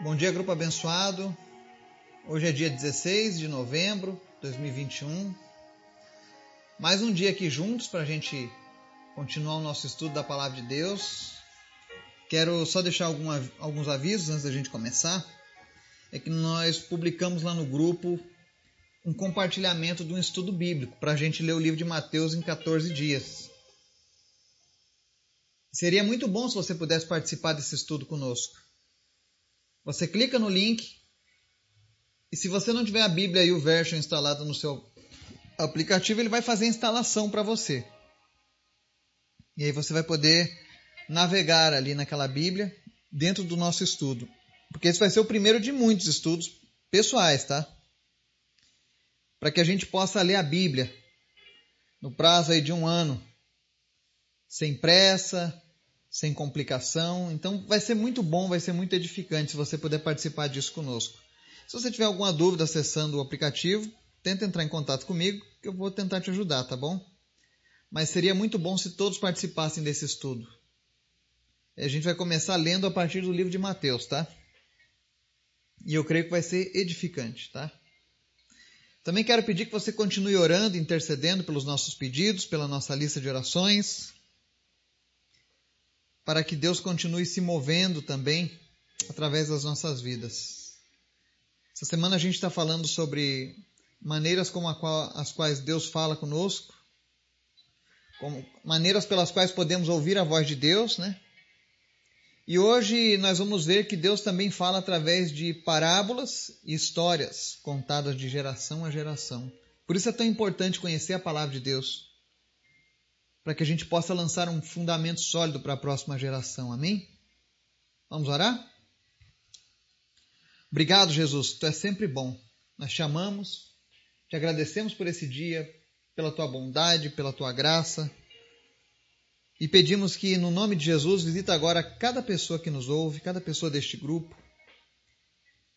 Bom dia, grupo abençoado. Hoje é dia 16 de novembro de 2021. Mais um dia aqui juntos para a gente continuar o nosso estudo da Palavra de Deus. Quero só deixar alguma, alguns avisos antes da gente começar. É que nós publicamos lá no grupo um compartilhamento de um estudo bíblico para a gente ler o livro de Mateus em 14 dias. Seria muito bom se você pudesse participar desse estudo conosco. Você clica no link e se você não tiver a Bíblia e o Version instalado no seu aplicativo, ele vai fazer a instalação para você. E aí você vai poder navegar ali naquela Bíblia dentro do nosso estudo. Porque esse vai ser o primeiro de muitos estudos pessoais, tá? Para que a gente possa ler a Bíblia no prazo aí de um ano, sem pressa, sem complicação. Então vai ser muito bom, vai ser muito edificante se você puder participar disso conosco. Se você tiver alguma dúvida acessando o aplicativo, tenta entrar em contato comigo que eu vou tentar te ajudar, tá bom? Mas seria muito bom se todos participassem desse estudo. A gente vai começar lendo a partir do livro de Mateus, tá? E eu creio que vai ser edificante, tá? Também quero pedir que você continue orando, intercedendo pelos nossos pedidos, pela nossa lista de orações para que Deus continue se movendo também através das nossas vidas. Essa semana a gente está falando sobre maneiras como qual, as quais Deus fala conosco, como, maneiras pelas quais podemos ouvir a voz de Deus, né? E hoje nós vamos ver que Deus também fala através de parábolas e histórias contadas de geração a geração. Por isso é tão importante conhecer a palavra de Deus para que a gente possa lançar um fundamento sólido para a próxima geração. Amém? Vamos orar? Obrigado, Jesus, tu és sempre bom. Nós te amamos, te agradecemos por esse dia, pela tua bondade, pela tua graça. E pedimos que, no nome de Jesus, visita agora cada pessoa que nos ouve, cada pessoa deste grupo.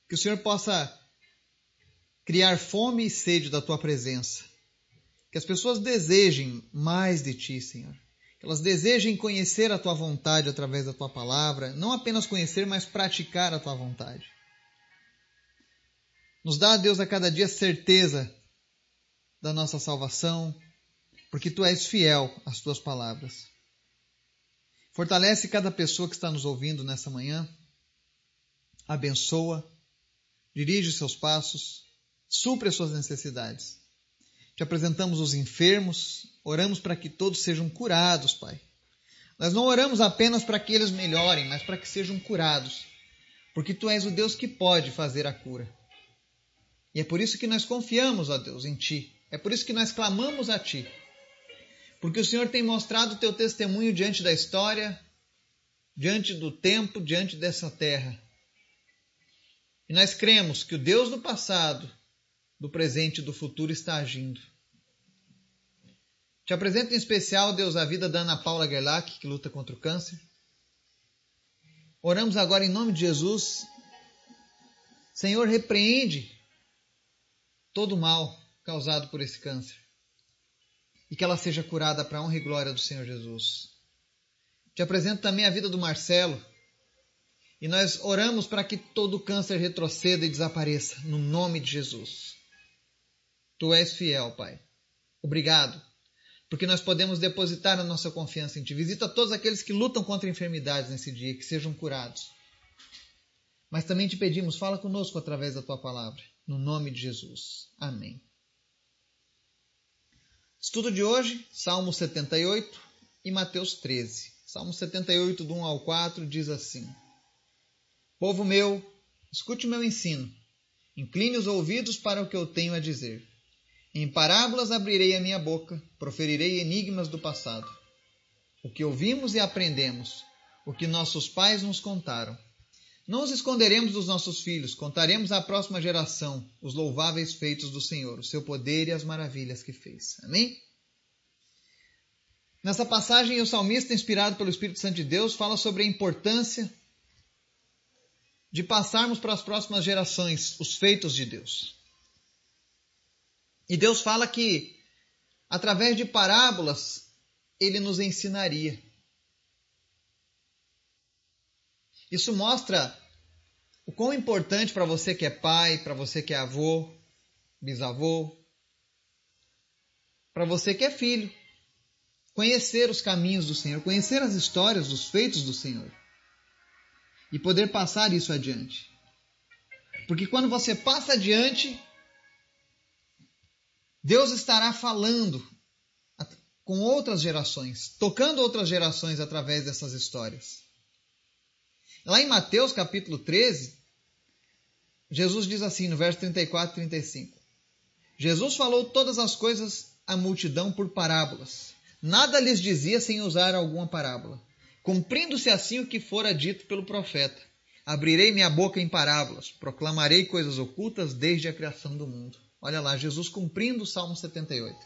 Que o Senhor possa criar fome e sede da tua presença. Que as pessoas desejem mais de ti, Senhor. Que elas desejem conhecer a tua vontade através da tua palavra, não apenas conhecer, mas praticar a tua vontade. Nos dá, Deus, a cada dia certeza da nossa salvação, porque tu és fiel às tuas palavras. Fortalece cada pessoa que está nos ouvindo nessa manhã, abençoa, dirige seus passos, supre as suas necessidades. Te apresentamos os enfermos, oramos para que todos sejam curados, Pai. Nós não oramos apenas para que eles melhorem, mas para que sejam curados, porque Tu és o Deus que pode fazer a cura. E é por isso que nós confiamos, ó Deus, em Ti. É por isso que nós clamamos a Ti. Porque o Senhor tem mostrado o Teu testemunho diante da história, diante do tempo, diante dessa terra. E nós cremos que o Deus do passado, do presente e do futuro está agindo. Te apresento em especial, Deus, a vida da Ana Paula Gerlach, que luta contra o câncer. Oramos agora em nome de Jesus. Senhor, repreende todo o mal causado por esse câncer. E que ela seja curada para a honra e glória do Senhor Jesus. Te apresento também a vida do Marcelo. E nós oramos para que todo câncer retroceda e desapareça, no nome de Jesus. Tu és fiel, Pai. Obrigado porque nós podemos depositar a nossa confiança em Ti. Visita todos aqueles que lutam contra enfermidades nesse dia, que sejam curados. Mas também te pedimos, fala conosco através da Tua palavra, no nome de Jesus. Amém. Estudo de hoje, Salmo 78 e Mateus 13. Salmo 78, do 1 ao 4, diz assim: Povo meu, escute o meu ensino, incline os ouvidos para o que eu tenho a dizer. Em parábolas abrirei a minha boca, proferirei enigmas do passado. O que ouvimos e aprendemos, o que nossos pais nos contaram. Não os esconderemos dos nossos filhos, contaremos à próxima geração os louváveis feitos do Senhor, o seu poder e as maravilhas que fez. Amém? Nessa passagem, o salmista, inspirado pelo Espírito Santo de Deus, fala sobre a importância de passarmos para as próximas gerações os feitos de Deus. E Deus fala que, através de parábolas, ele nos ensinaria. Isso mostra o quão importante para você que é pai, para você que é avô, bisavô, para você que é filho, conhecer os caminhos do Senhor, conhecer as histórias dos feitos do Senhor e poder passar isso adiante. Porque quando você passa adiante, Deus estará falando com outras gerações, tocando outras gerações através dessas histórias. Lá em Mateus capítulo 13, Jesus diz assim no verso 34 e 35: Jesus falou todas as coisas à multidão por parábolas. Nada lhes dizia sem usar alguma parábola, cumprindo-se assim o que fora dito pelo profeta. Abrirei minha boca em parábolas, proclamarei coisas ocultas desde a criação do mundo. Olha lá, Jesus cumprindo o Salmo 78.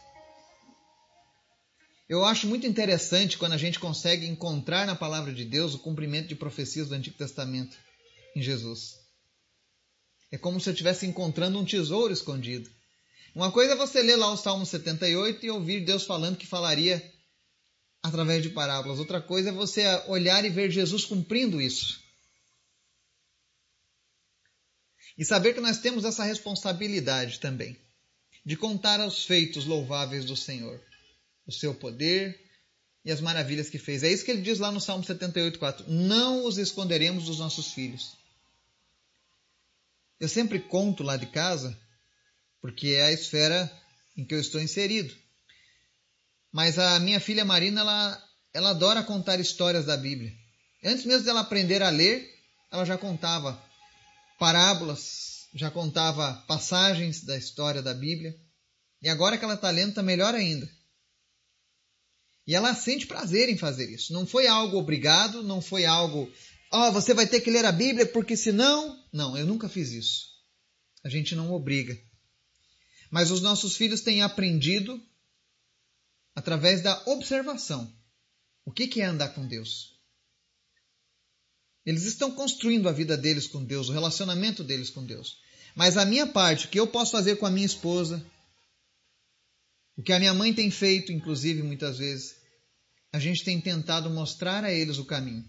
Eu acho muito interessante quando a gente consegue encontrar na palavra de Deus o cumprimento de profecias do Antigo Testamento em Jesus. É como se eu estivesse encontrando um tesouro escondido. Uma coisa é você ler lá o Salmo 78 e ouvir Deus falando que falaria através de parábolas. Outra coisa é você olhar e ver Jesus cumprindo isso. E saber que nós temos essa responsabilidade também de contar os feitos louváveis do Senhor, o seu poder e as maravilhas que fez. É isso que ele diz lá no Salmo 78:4. Não os esconderemos dos nossos filhos. Eu sempre conto lá de casa, porque é a esfera em que eu estou inserido. Mas a minha filha Marina, ela, ela adora contar histórias da Bíblia. Antes mesmo dela aprender a ler, ela já contava parábolas, já contava passagens da história da Bíblia. E agora que ela está lendo, está melhor ainda. E ela sente prazer em fazer isso. Não foi algo obrigado, não foi algo, ó, oh, você vai ter que ler a Bíblia porque senão. Não, eu nunca fiz isso. A gente não obriga. Mas os nossos filhos têm aprendido através da observação. O que é andar com Deus? Eles estão construindo a vida deles com Deus, o relacionamento deles com Deus. Mas a minha parte, o que eu posso fazer com a minha esposa, o que a minha mãe tem feito, inclusive, muitas vezes, a gente tem tentado mostrar a eles o caminho.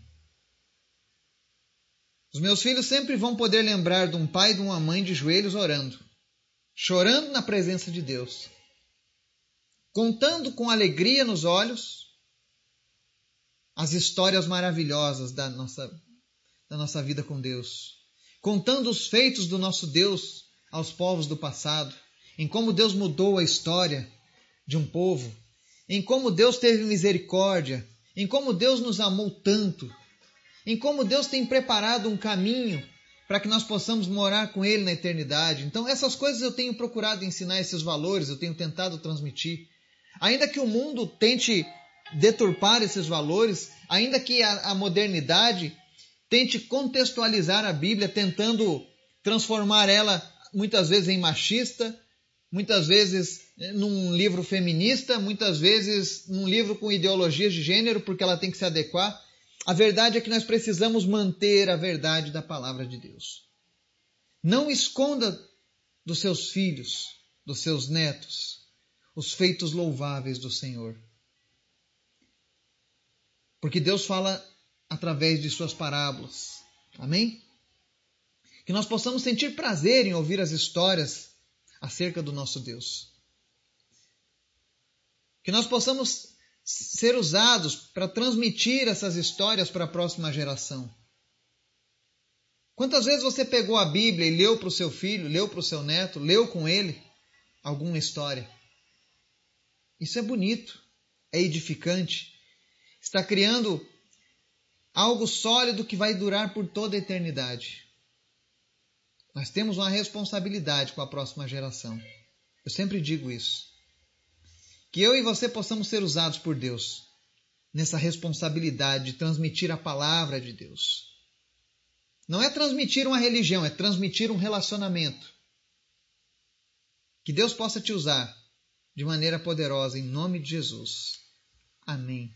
Os meus filhos sempre vão poder lembrar de um pai e de uma mãe de joelhos orando, chorando na presença de Deus, contando com alegria nos olhos as histórias maravilhosas da nossa da nossa vida com Deus, contando os feitos do nosso Deus aos povos do passado, em como Deus mudou a história de um povo, em como Deus teve misericórdia, em como Deus nos amou tanto, em como Deus tem preparado um caminho para que nós possamos morar com Ele na eternidade. Então, essas coisas eu tenho procurado ensinar esses valores, eu tenho tentado transmitir. Ainda que o mundo tente deturpar esses valores, ainda que a, a modernidade Tente contextualizar a Bíblia, tentando transformar ela muitas vezes em machista, muitas vezes eh, num livro feminista, muitas vezes num livro com ideologias de gênero, porque ela tem que se adequar. A verdade é que nós precisamos manter a verdade da palavra de Deus. Não esconda dos seus filhos, dos seus netos, os feitos louváveis do Senhor. Porque Deus fala através de suas parábolas. Amém? Que nós possamos sentir prazer em ouvir as histórias acerca do nosso Deus. Que nós possamos ser usados para transmitir essas histórias para a próxima geração. Quantas vezes você pegou a Bíblia e leu para o seu filho, leu para o seu neto, leu com ele alguma história? Isso é bonito, é edificante, está criando algo sólido que vai durar por toda a eternidade. Nós temos uma responsabilidade com a próxima geração. Eu sempre digo isso. Que eu e você possamos ser usados por Deus nessa responsabilidade de transmitir a palavra de Deus. Não é transmitir uma religião, é transmitir um relacionamento. Que Deus possa te usar de maneira poderosa em nome de Jesus. Amém.